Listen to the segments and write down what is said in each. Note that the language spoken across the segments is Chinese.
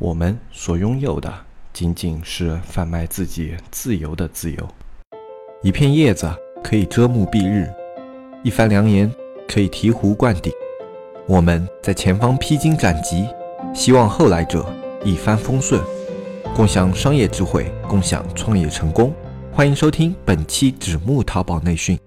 我们所拥有的仅仅是贩卖自己自由的自由。一片叶子可以遮目蔽日，一番良言可以醍醐灌顶。我们在前方披荆斩棘，希望后来者一帆风顺，共享商业智慧，共享创业成功。欢迎收听本期纸木淘宝内训。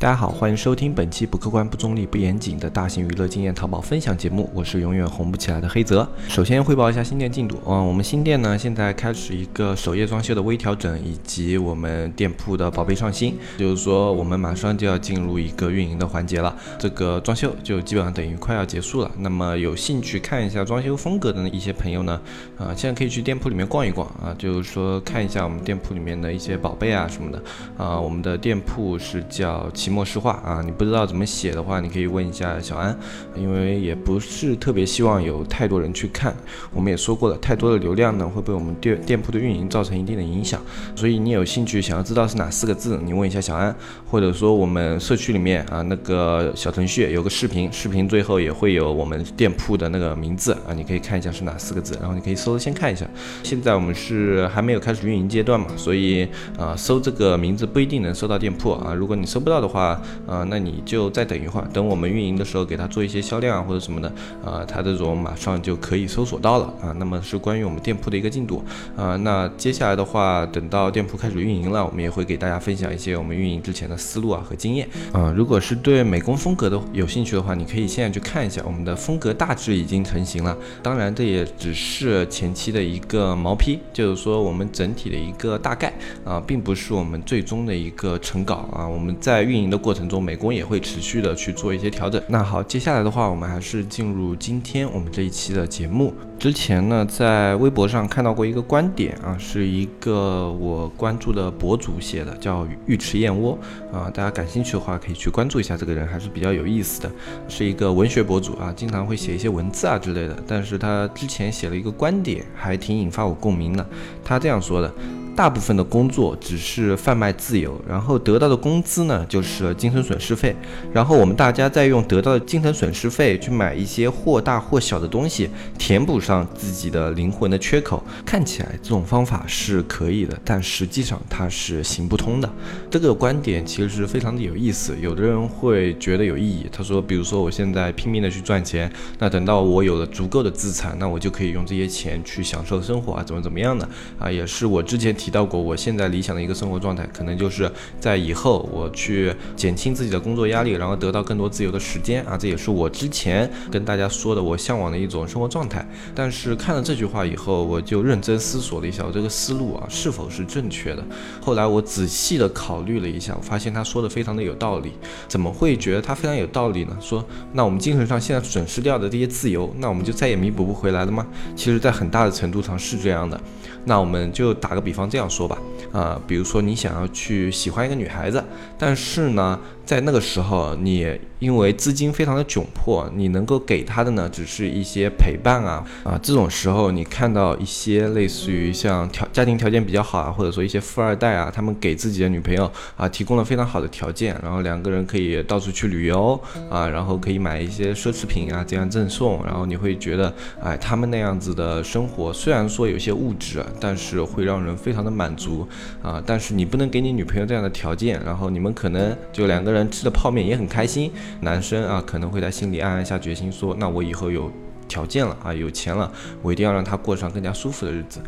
大家好，欢迎收听本期不客观、不中立、不严谨的大型娱乐经验淘宝分享节目，我是永远红不起来的黑泽。首先汇报一下新店进度啊，我们新店呢现在开始一个首页装修的微调整，以及我们店铺的宝贝上新，就是说我们马上就要进入一个运营的环节了，这个装修就基本上等于快要结束了。那么有兴趣看一下装修风格的一些朋友呢，啊，现在可以去店铺里面逛一逛啊，就是说看一下我们店铺里面的一些宝贝啊什么的啊，我们的店铺是叫。期末实话啊，你不知道怎么写的话，你可以问一下小安，因为也不是特别希望有太多人去看。我们也说过了，太多的流量呢会被我们店店铺的运营造成一定的影响。所以你有兴趣想要知道是哪四个字，你问一下小安，或者说我们社区里面啊那个小程序有个视频，视频最后也会有我们店铺的那个名字啊，你可以看一下是哪四个字，然后你可以搜先看一下。现在我们是还没有开始运营阶段嘛，所以啊搜这个名字不一定能搜到店铺啊，如果你搜不到的话。话，呃，那你就再等一会儿，等我们运营的时候给他做一些销量啊或者什么的，啊，他这种马上就可以搜索到了啊。那么是关于我们店铺的一个进度啊。那接下来的话，等到店铺开始运营了，我们也会给大家分享一些我们运营之前的思路啊和经验啊。如果是对美工风格的有兴趣的话，你可以现在去看一下我们的风格大致已经成型了。当然，这也只是前期的一个毛坯，就是说我们整体的一个大概啊，并不是我们最终的一个成稿啊。我们在运营。的过程中，美工也会持续的去做一些调整。那好，接下来的话，我们还是进入今天我们这一期的节目。之前呢，在微博上看到过一个观点啊，是一个我关注的博主写的，叫尉迟燕窝啊。大家感兴趣的话，可以去关注一下这个人，还是比较有意思的，是一个文学博主啊，经常会写一些文字啊之类的。但是他之前写了一个观点，还挺引发我共鸣的。他这样说的。大部分的工作只是贩卖自由，然后得到的工资呢，就是精神损失费。然后我们大家再用得到的精神损失费去买一些或大或小的东西，填补上自己的灵魂的缺口。看起来这种方法是可以的，但实际上它是行不通的。这个观点其实是非常的有意思。有的人会觉得有意义。他说，比如说我现在拼命的去赚钱，那等到我有了足够的资产，那我就可以用这些钱去享受生活啊，怎么怎么样的啊，也是我之前提。到过，我现在理想的一个生活状态，可能就是在以后我去减轻自己的工作压力，然后得到更多自由的时间啊，这也是我之前跟大家说的我向往的一种生活状态。但是看了这句话以后，我就认真思索了一下，我这个思路啊是否是正确的。后来我仔细的考虑了一下，我发现他说的非常的有道理。怎么会觉得他非常有道理呢？说那我们精神上现在损失掉的这些自由，那我们就再也弥补不回来了吗？其实，在很大的程度上是这样的。那我们就打个比方这样说吧，啊，比如说你想要去喜欢一个女孩子，但是呢。在那个时候，你因为资金非常的窘迫，你能够给他的呢，只是一些陪伴啊啊，这种时候你看到一些类似于像条家庭条件比较好啊，或者说一些富二代啊，他们给自己的女朋友啊提供了非常好的条件，然后两个人可以到处去旅游啊，然后可以买一些奢侈品啊这样赠送，然后你会觉得，哎，他们那样子的生活虽然说有些物质，但是会让人非常的满足啊，但是你不能给你女朋友这样的条件，然后你们可能就两个人。吃的泡面也很开心，男生啊可能会在心里暗暗下决心说，那我以后有条件了啊，有钱了，我一定要让他过上更加舒服的日子。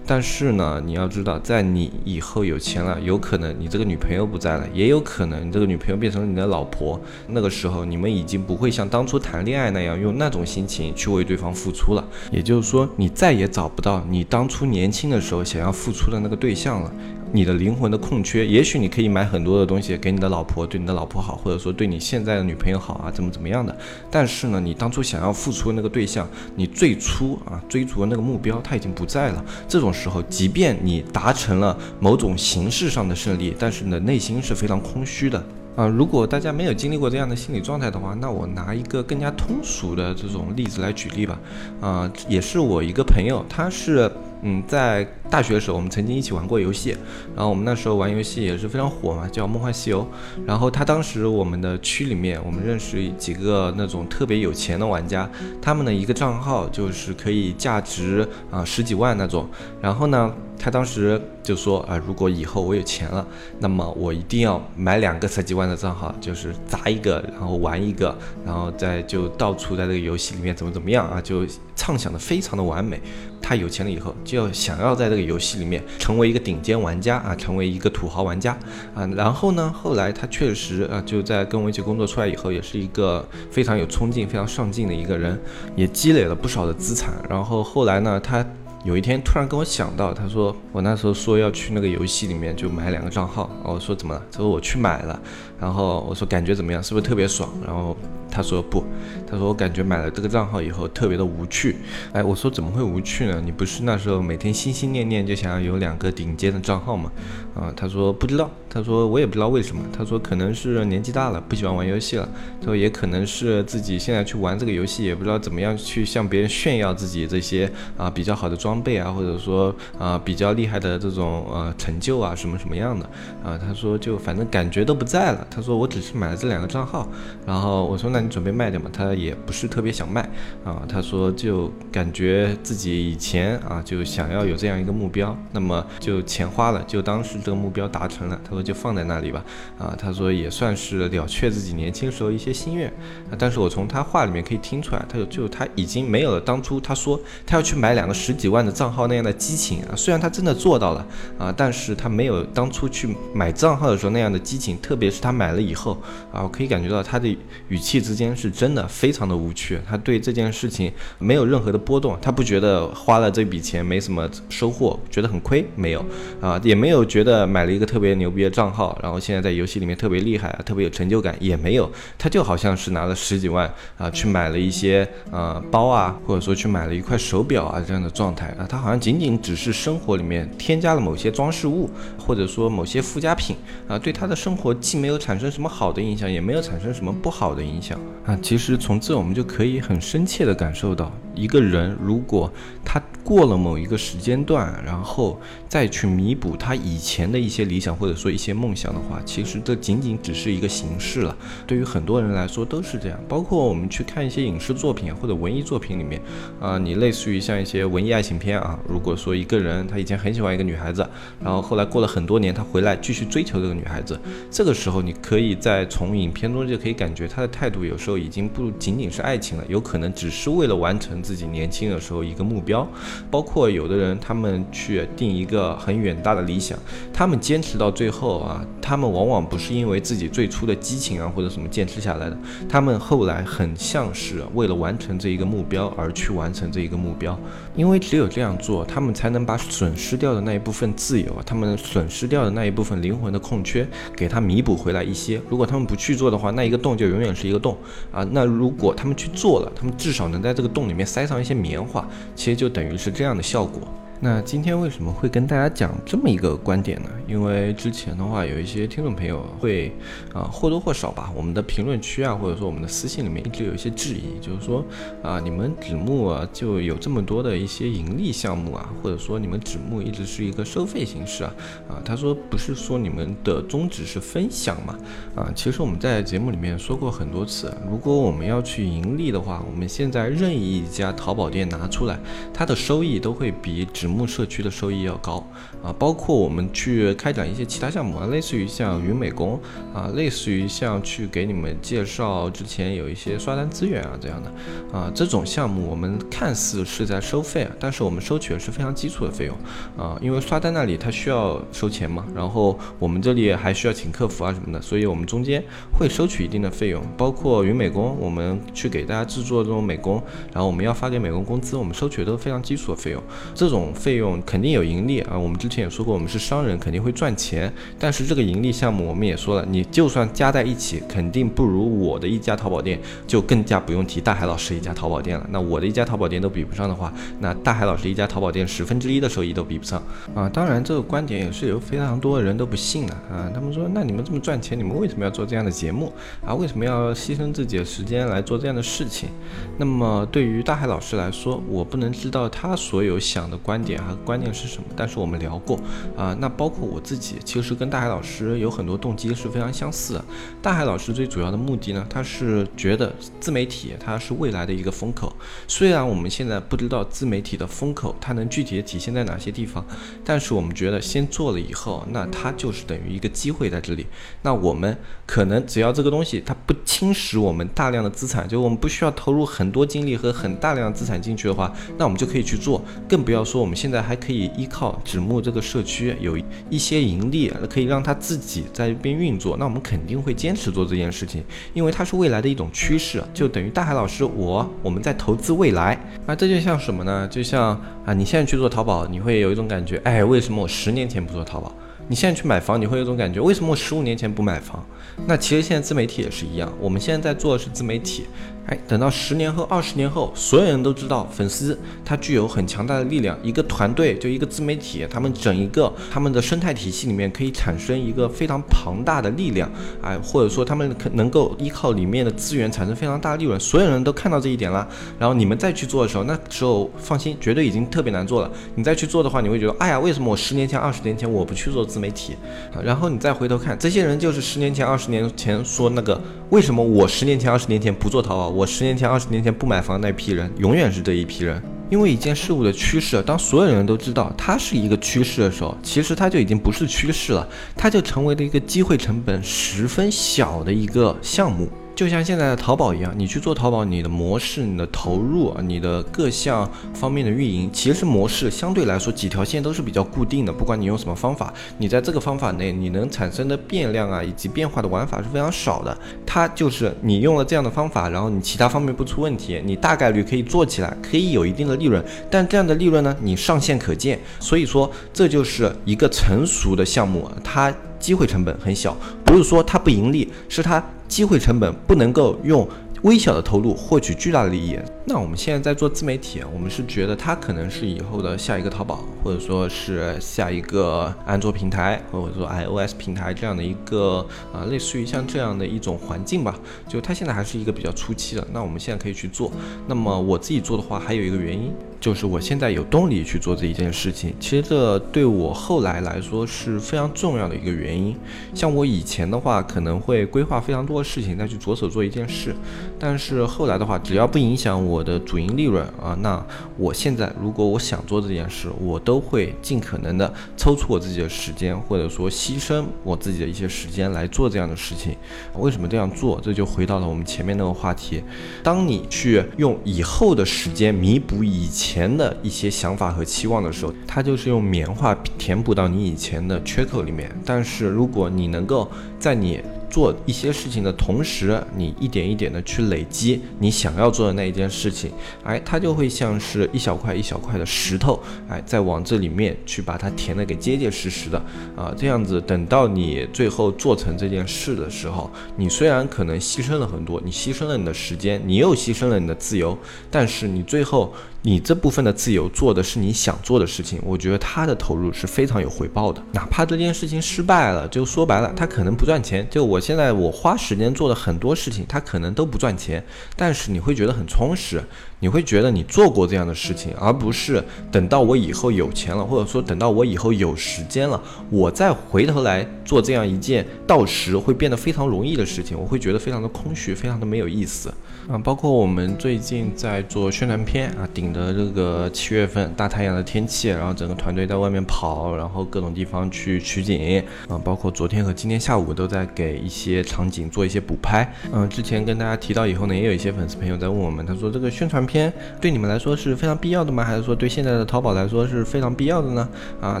但是呢，你要知道，在你以后有钱了，有可能你这个女朋友不在了，也有可能你这个女朋友变成了你的老婆。那个时候，你们已经不会像当初谈恋爱那样用那种心情去为对方付出了。也就是说，你再也找不到你当初年轻的时候想要付出的那个对象了。你的灵魂的空缺，也许你可以买很多的东西给你的老婆，对你的老婆好，或者说对你现在的女朋友好啊，怎么怎么样的。但是呢，你当初想要付出的那个对象，你最初啊追逐的那个目标，他已经不在了。这种时候，即便你达成了某种形式上的胜利，但是你的内心是非常空虚的啊。如果大家没有经历过这样的心理状态的话，那我拿一个更加通俗的这种例子来举例吧。啊，也是我一个朋友，他是。嗯，在大学的时候，我们曾经一起玩过游戏，然后我们那时候玩游戏也是非常火嘛，叫《梦幻西游》。然后他当时我们的区里面，我们认识几个那种特别有钱的玩家，他们的一个账号就是可以价值啊十几万那种。然后呢，他当时就说啊，如果以后我有钱了，那么我一定要买两个十几万的账号，就是砸一个，然后玩一个，然后再就到处在这个游戏里面怎么怎么样啊，就畅想的非常的完美。他有钱了以后，就要想要在这个游戏里面成为一个顶尖玩家啊，成为一个土豪玩家啊。然后呢，后来他确实啊，就在跟我一起工作出来以后，也是一个非常有冲劲、非常上进的一个人，也积累了不少的资产。然后后来呢，他有一天突然跟我想到，他说我那时候说要去那个游戏里面就买两个账号，我说怎么了？他说我去买了。然后我说感觉怎么样？是不是特别爽？然后他说不，他说我感觉买了这个账号以后特别的无趣。哎，我说怎么会无趣呢？你不是那时候每天心心念念就想要有两个顶尖的账号吗？啊，他说不知道，他说我也不知道为什么。他说可能是年纪大了，不喜欢玩游戏了。他说也可能是自己现在去玩这个游戏，也不知道怎么样去向别人炫耀自己这些啊比较好的装备啊，或者说啊比较厉害的这种呃成就啊什么什么样的啊？他说就反正感觉都不在了。他说我只是买了这两个账号，然后我说那你准备卖掉吗？他也不是特别想卖啊。他说就感觉自己以前啊就想要有这样一个目标，那么就钱花了，就当时这个目标达成了。他说就放在那里吧啊。他说也算是了却自己年轻时候一些心愿啊。但是我从他话里面可以听出来，他就就他已经没有了当初他说他要去买两个十几万的账号那样的激情啊。虽然他真的做到了啊，但是他没有当初去买账号的时候那样的激情，特别是他。买了以后啊，我可以感觉到他的语气之间是真的非常的无趣，他对这件事情没有任何的波动，他不觉得花了这笔钱没什么收获，觉得很亏，没有啊，也没有觉得买了一个特别牛逼的账号，然后现在在游戏里面特别厉害啊，特别有成就感，也没有，他就好像是拿了十几万啊去买了一些呃包啊，或者说去买了一块手表啊这样的状态啊，他好像仅仅只是生活里面添加了某些装饰物，或者说某些附加品啊，对他的生活既没有产产生什么好的影响，也没有产生什么不好的影响啊。其实从这我们就可以很深切的感受到，一个人如果他。过了某一个时间段，然后再去弥补他以前的一些理想或者说一些梦想的话，其实这仅仅只是一个形式了。对于很多人来说都是这样，包括我们去看一些影视作品或者文艺作品里面，啊，你类似于像一些文艺爱情片啊，如果说一个人他以前很喜欢一个女孩子，然后后来过了很多年，他回来继续追求这个女孩子，这个时候你可以在从影片中就可以感觉他的态度有时候已经不仅仅是爱情了，有可能只是为了完成自己年轻的时候一个目标。包括有的人，他们去定一个很远大的理想，他们坚持到最后啊，他们往往不是因为自己最初的激情啊或者什么坚持下来的，他们后来很像是为了完成这一个目标而去完成这一个目标，因为只有这样做，他们才能把损失掉的那一部分自由，他们损失掉的那一部分灵魂的空缺，给他弥补回来一些。如果他们不去做的话，那一个洞就永远是一个洞啊。那如果他们去做了，他们至少能在这个洞里面塞上一些棉花，其实就等于是。这样的效果。那今天为什么会跟大家讲这么一个观点呢？因为之前的话，有一些听众朋友会啊或多或少吧，我们的评论区啊，或者说我们的私信里面一直有一些质疑，就是说啊，你们纸木啊就有这么多的一些盈利项目啊，或者说你们纸木一直是一个收费形式啊啊，他说不是说你们的宗旨是分享嘛啊，其实我们在节目里面说过很多次，如果我们要去盈利的话，我们现在任意一家淘宝店拿出来，它的收益都会比纸。木社区的收益要高啊，包括我们去开展一些其他项目啊，类似于像云美工啊，类似于像去给你们介绍之前有一些刷单资源啊这样的啊，这种项目我们看似是在收费啊，但是我们收取的是非常基础的费用啊，因为刷单那里它需要收钱嘛，然后我们这里还需要请客服啊什么的，所以我们中间会收取一定的费用，包括云美工，我们去给大家制作这种美工，然后我们要发给美工工资，我们收取的都是非常基础的费用，这种。费用肯定有盈利啊，我们之前也说过，我们是商人，肯定会赚钱。但是这个盈利项目，我们也说了，你就算加在一起，肯定不如我的一家淘宝店，就更加不用提大海老师一家淘宝店了。那我的一家淘宝店都比不上的话，那大海老师一家淘宝店十分之一的收益都比不上啊。当然，这个观点也是有非常多的人都不信的啊。他们说，那你们这么赚钱，你们为什么要做这样的节目啊？为什么要牺牲自己的时间来做这样的事情？那么对于大海老师来说，我不能知道他所有想的观点。点和观念是什么，但是我们聊过啊。那包括我自己，其实跟大海老师有很多动机是非常相似的。大海老师最主要的目的呢，他是觉得自媒体它是未来的一个风口。虽然我们现在不知道自媒体的风口它能具体的体现在哪些地方，但是我们觉得先做了以后，那它就是等于一个机会在这里。那我们可能只要这个东西它不侵蚀我们大量的资产，就我们不需要投入很多精力和很大量的资产进去的话，那我们就可以去做。更不要说我们现在还可以依靠纸木这个社区有一些盈利，可以让它自己在一边运作。那我们肯定会坚持做这件事情，因为它是未来的一种趋势。就等于大海老师我我们在投资未来。那这就像什么呢？就像啊，你现在去做淘宝，你会有一种感觉，哎，为什么我十年前不做淘宝？你现在去买房，你会有种感觉，为什么我十五年前不买房？那其实现在自媒体也是一样，我们现在在做的是自媒体。哎，等到十年后、二十年后，所有人都知道粉丝他具有很强大的力量。一个团队就一个自媒体，他们整一个他们的生态体系里面可以产生一个非常庞大的力量。哎，或者说他们可能够依靠里面的资源产生非常大的利润。所有人都看到这一点了，然后你们再去做的时候，那时候放心，绝对已经特别难做了。你再去做的话，你会觉得，哎呀，为什么我十年前、二十年前我不去做自媒体？然后你再回头看，这些人就是十年前、二十年前说那个，为什么我十年前、二十年前不做淘宝？我十年前、二十年前不买房那批人，永远是这一批人。因为一件事物的趋势，当所有人都知道它是一个趋势的时候，其实它就已经不是趋势了，它就成为了一个机会成本十分小的一个项目。就像现在的淘宝一样，你去做淘宝，你的模式、你的投入、你的各项方面的运营，其实模式相对来说几条线都是比较固定的。不管你用什么方法，你在这个方法内，你能产生的变量啊，以及变化的玩法是非常少的。它就是你用了这样的方法，然后你其他方面不出问题，你大概率可以做起来，可以有一定的利润。但这样的利润呢，你上限可见。所以说，这就是一个成熟的项目，它机会成本很小，不是说它不盈利，是它。机会成本不能够用微小的投入获取巨大的利益。那我们现在在做自媒体，我们是觉得它可能是以后的下一个淘宝，或者说是下一个安卓平台，或者说 iOS 平台这样的一个啊，类似于像这样的一种环境吧。就它现在还是一个比较初期的。那我们现在可以去做。那么我自己做的话，还有一个原因。就是我现在有动力去做这一件事情，其实这对我后来来说是非常重要的一个原因。像我以前的话，可能会规划非常多的事情再去着手做一件事，但是后来的话，只要不影响我我的主营利润啊，那我现在如果我想做这件事，我都会尽可能的抽出我自己的时间，或者说牺牲我自己的一些时间来做这样的事情。为什么这样做？这就回到了我们前面那个话题：当你去用以后的时间弥补以。前的一些想法和期望的时候，它就是用棉花填补到你以前的缺口里面。但是如果你能够在你做一些事情的同时，你一点一点的去累积你想要做的那一件事情，哎，它就会像是一小块一小块的石头，哎，再往这里面去把它填的给结结实实的啊，这样子等到你最后做成这件事的时候，你虽然可能牺牲了很多，你牺牲了你的时间，你又牺牲了你的自由，但是你最后你这部分的自由做的是你想做的事情，我觉得它的投入是非常有回报的，哪怕这件事情失败了，就说白了，它可能不赚钱，就我。现在我花时间做的很多事情，它可能都不赚钱，但是你会觉得很充实，你会觉得你做过这样的事情，而不是等到我以后有钱了，或者说等到我以后有时间了，我再回头来做这样一件到时会变得非常容易的事情，我会觉得非常的空虚，非常的没有意思。啊，包括我们最近在做宣传片啊，顶着这个七月份大太阳的天气，然后整个团队在外面跑，然后各种地方去取景啊，包括昨天和今天下午都在给一些场景做一些补拍。嗯，之前跟大家提到以后呢，也有一些粉丝朋友在问我们，他说这个宣传片对你们来说是非常必要的吗？还是说对现在的淘宝来说是非常必要的呢？啊，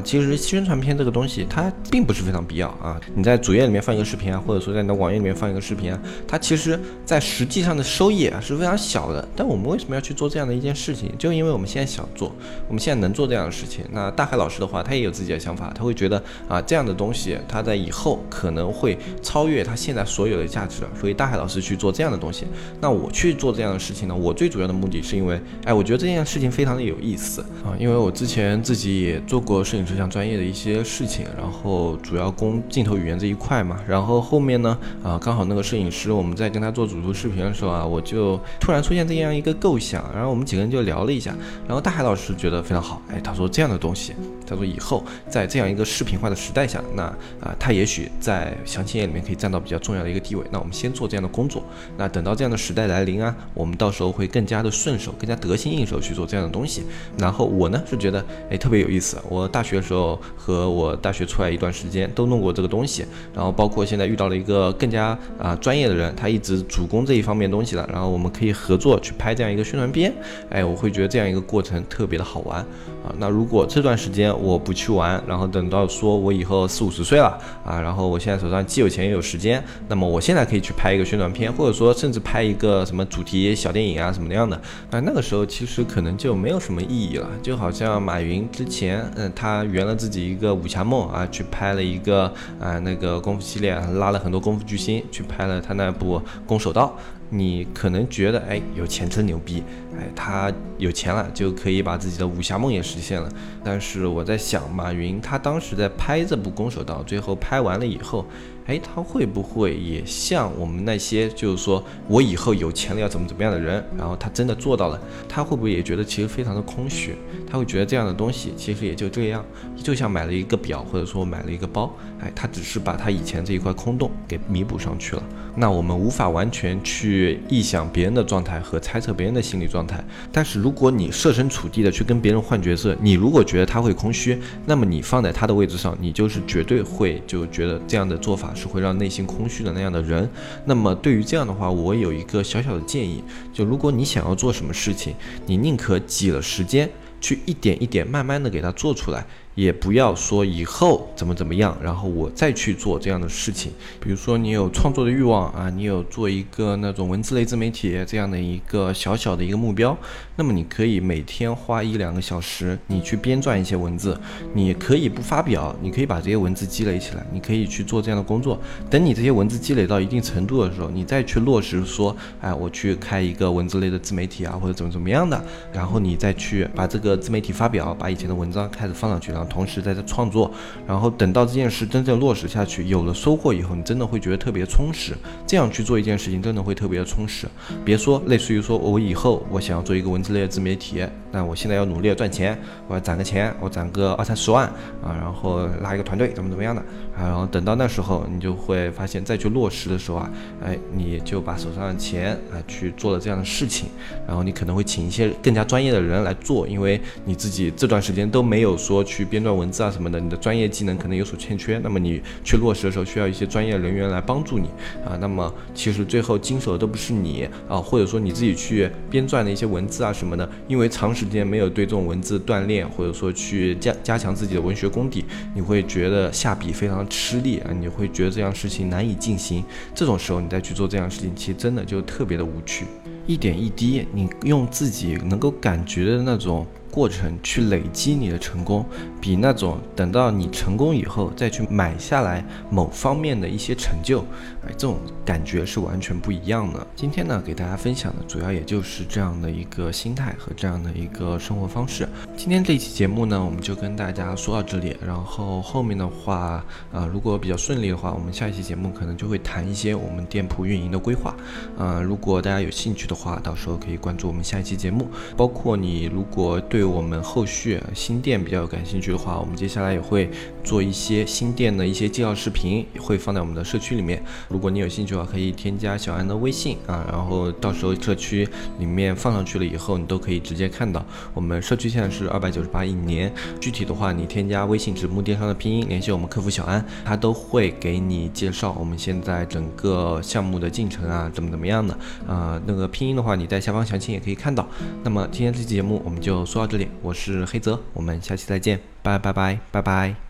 其实宣传片这个东西它并不是非常必要啊。你在主页里面放一个视频啊，或者说在你的网页里面放一个视频啊，它其实在实际上的收益。也是非常小的，但我们为什么要去做这样的一件事情？就因为我们现在想做，我们现在能做这样的事情。那大海老师的话，他也有自己的想法，他会觉得啊，这样的东西他在以后可能会超越他现在所有的价值，所以大海老师去做这样的东西。那我去做这样的事情呢？我最主要的目的，是因为，哎，我觉得这件事情非常的有意思啊，因为我之前自己也做过摄影摄像专业的一些事情，然后主要攻镜头语言这一块嘛，然后后面呢，啊，刚好那个摄影师我们在跟他做主图视频的时候啊，我就突然出现这样一个构想，然后我们几个人就聊了一下，然后大海老师觉得非常好，哎，他说这样的东西，他说以后在这样一个视频化的时代下，那啊，他也许在详情页里面可以占到比较重要的一个地位，那我们先做这样的工作，那等到这样的时代来临啊，我们到时候会更加的顺手，更加得心应手去做这样的东西。然后我呢是觉得，哎，特别有意思。我大学的时候和我大学出来一段时间都弄过这个东西，然后包括现在遇到了一个更加啊专业的人，他一直主攻这一方面东西了，然后我们可以合作去拍这样一个宣传片。哎，我会觉得这样一个过程特别的好玩啊。那如果这段时间我不去玩，然后等到说我以后四五十岁了啊，然后我现在手上既有钱又有时间，那么我现在可以去拍一个宣传片，或者说甚至拍一个什么主题小电影啊什么样的，啊，那个时候其实可能就没有什么意义了。就好像马云之前，嗯，他圆了自己一个武侠梦啊，去拍了一个啊那个功夫系列，拉了很多功夫巨星去拍了他那部《攻守道》。你可能觉得，哎，有钱真牛逼，哎，他有钱了就可以把自己的武侠梦也实现了。但是我在想，马云他当时在拍这部《攻守道》，最后拍完了以后。哎，他会不会也像我们那些，就是说我以后有钱了要怎么怎么样的人，然后他真的做到了，他会不会也觉得其实非常的空虚？他会觉得这样的东西其实也就这样，就像买了一个表，或者说买了一个包，哎，他只是把他以前这一块空洞给弥补上去了。那我们无法完全去臆想别人的状态和猜测别人的心理状态，但是如果你设身处地的去跟别人换角色，你如果觉得他会空虚，那么你放在他的位置上，你就是绝对会就觉得这样的做法。是会让内心空虚的那样的人。那么对于这样的话，我有一个小小的建议，就如果你想要做什么事情，你宁可挤了时间，去一点一点慢慢的给它做出来。也不要说以后怎么怎么样，然后我再去做这样的事情。比如说你有创作的欲望啊，你有做一个那种文字类自媒体这样的一个小小的一个目标，那么你可以每天花一两个小时，你去编撰一些文字。你可以不发表，你可以把这些文字积累起来，你可以去做这样的工作。等你这些文字积累到一定程度的时候，你再去落实说，哎，我去开一个文字类的自媒体啊，或者怎么怎么样的，然后你再去把这个自媒体发表，把以前的文章开始放上去。然后同时在这创作，然后等到这件事真正落实下去，有了收获以后，你真的会觉得特别充实。这样去做一件事情，真的会特别的充实。别说类似于说我以后我想要做一个文字类的自媒体，那我现在要努力的赚钱，我要攒个钱，我攒个二三十万啊，然后拉一个团队，怎么怎么样的啊，然后等到那时候，你就会发现再去落实的时候啊，哎，你就把手上的钱啊去做了这样的事情，然后你可能会请一些更加专业的人来做，因为你自己这段时间都没有说去编撰文字啊什么的，你的专业技能可能有所欠缺，那么你去落实的时候需要一些专业人员来帮助你啊。那么其实最后经手的都不是你啊，或者说你自己去编撰的一些文字啊什么的，因为长时间没有对这种文字锻炼，或者说去加加强自己的文学功底，你会觉得下笔非常吃力啊，你会觉得这样事情难以进行。这种时候你再去做这样事情，其实真的就特别的无趣，一点一滴，你用自己能够感觉的那种。过程去累积你的成功，比那种等到你成功以后再去买下来某方面的一些成就，哎，这种感觉是完全不一样的。今天呢，给大家分享的主要也就是这样的一个心态和这样的一个生活方式。今天这期节目呢，我们就跟大家说到这里。然后后面的话，呃，如果比较顺利的话，我们下一期节目可能就会谈一些我们店铺运营的规划。呃，如果大家有兴趣的话，到时候可以关注我们下一期节目。包括你如果对对我们后续新店比较有感兴趣的话，我们接下来也会做一些新店的一些介绍视频，会放在我们的社区里面。如果你有兴趣的话，可以添加小安的微信啊，然后到时候社区里面放上去了以后，你都可以直接看到。我们社区现在是二百九十八一年，具体的话，你添加微信直木电商的拼音，联系我们客服小安，他都会给你介绍我们现在整个项目的进程啊，怎么怎么样的啊。那个拼音的话，你在下方详情也可以看到。那么今天这期节目我们就说到这里，我是黑泽，我们下期再见，拜拜拜拜拜。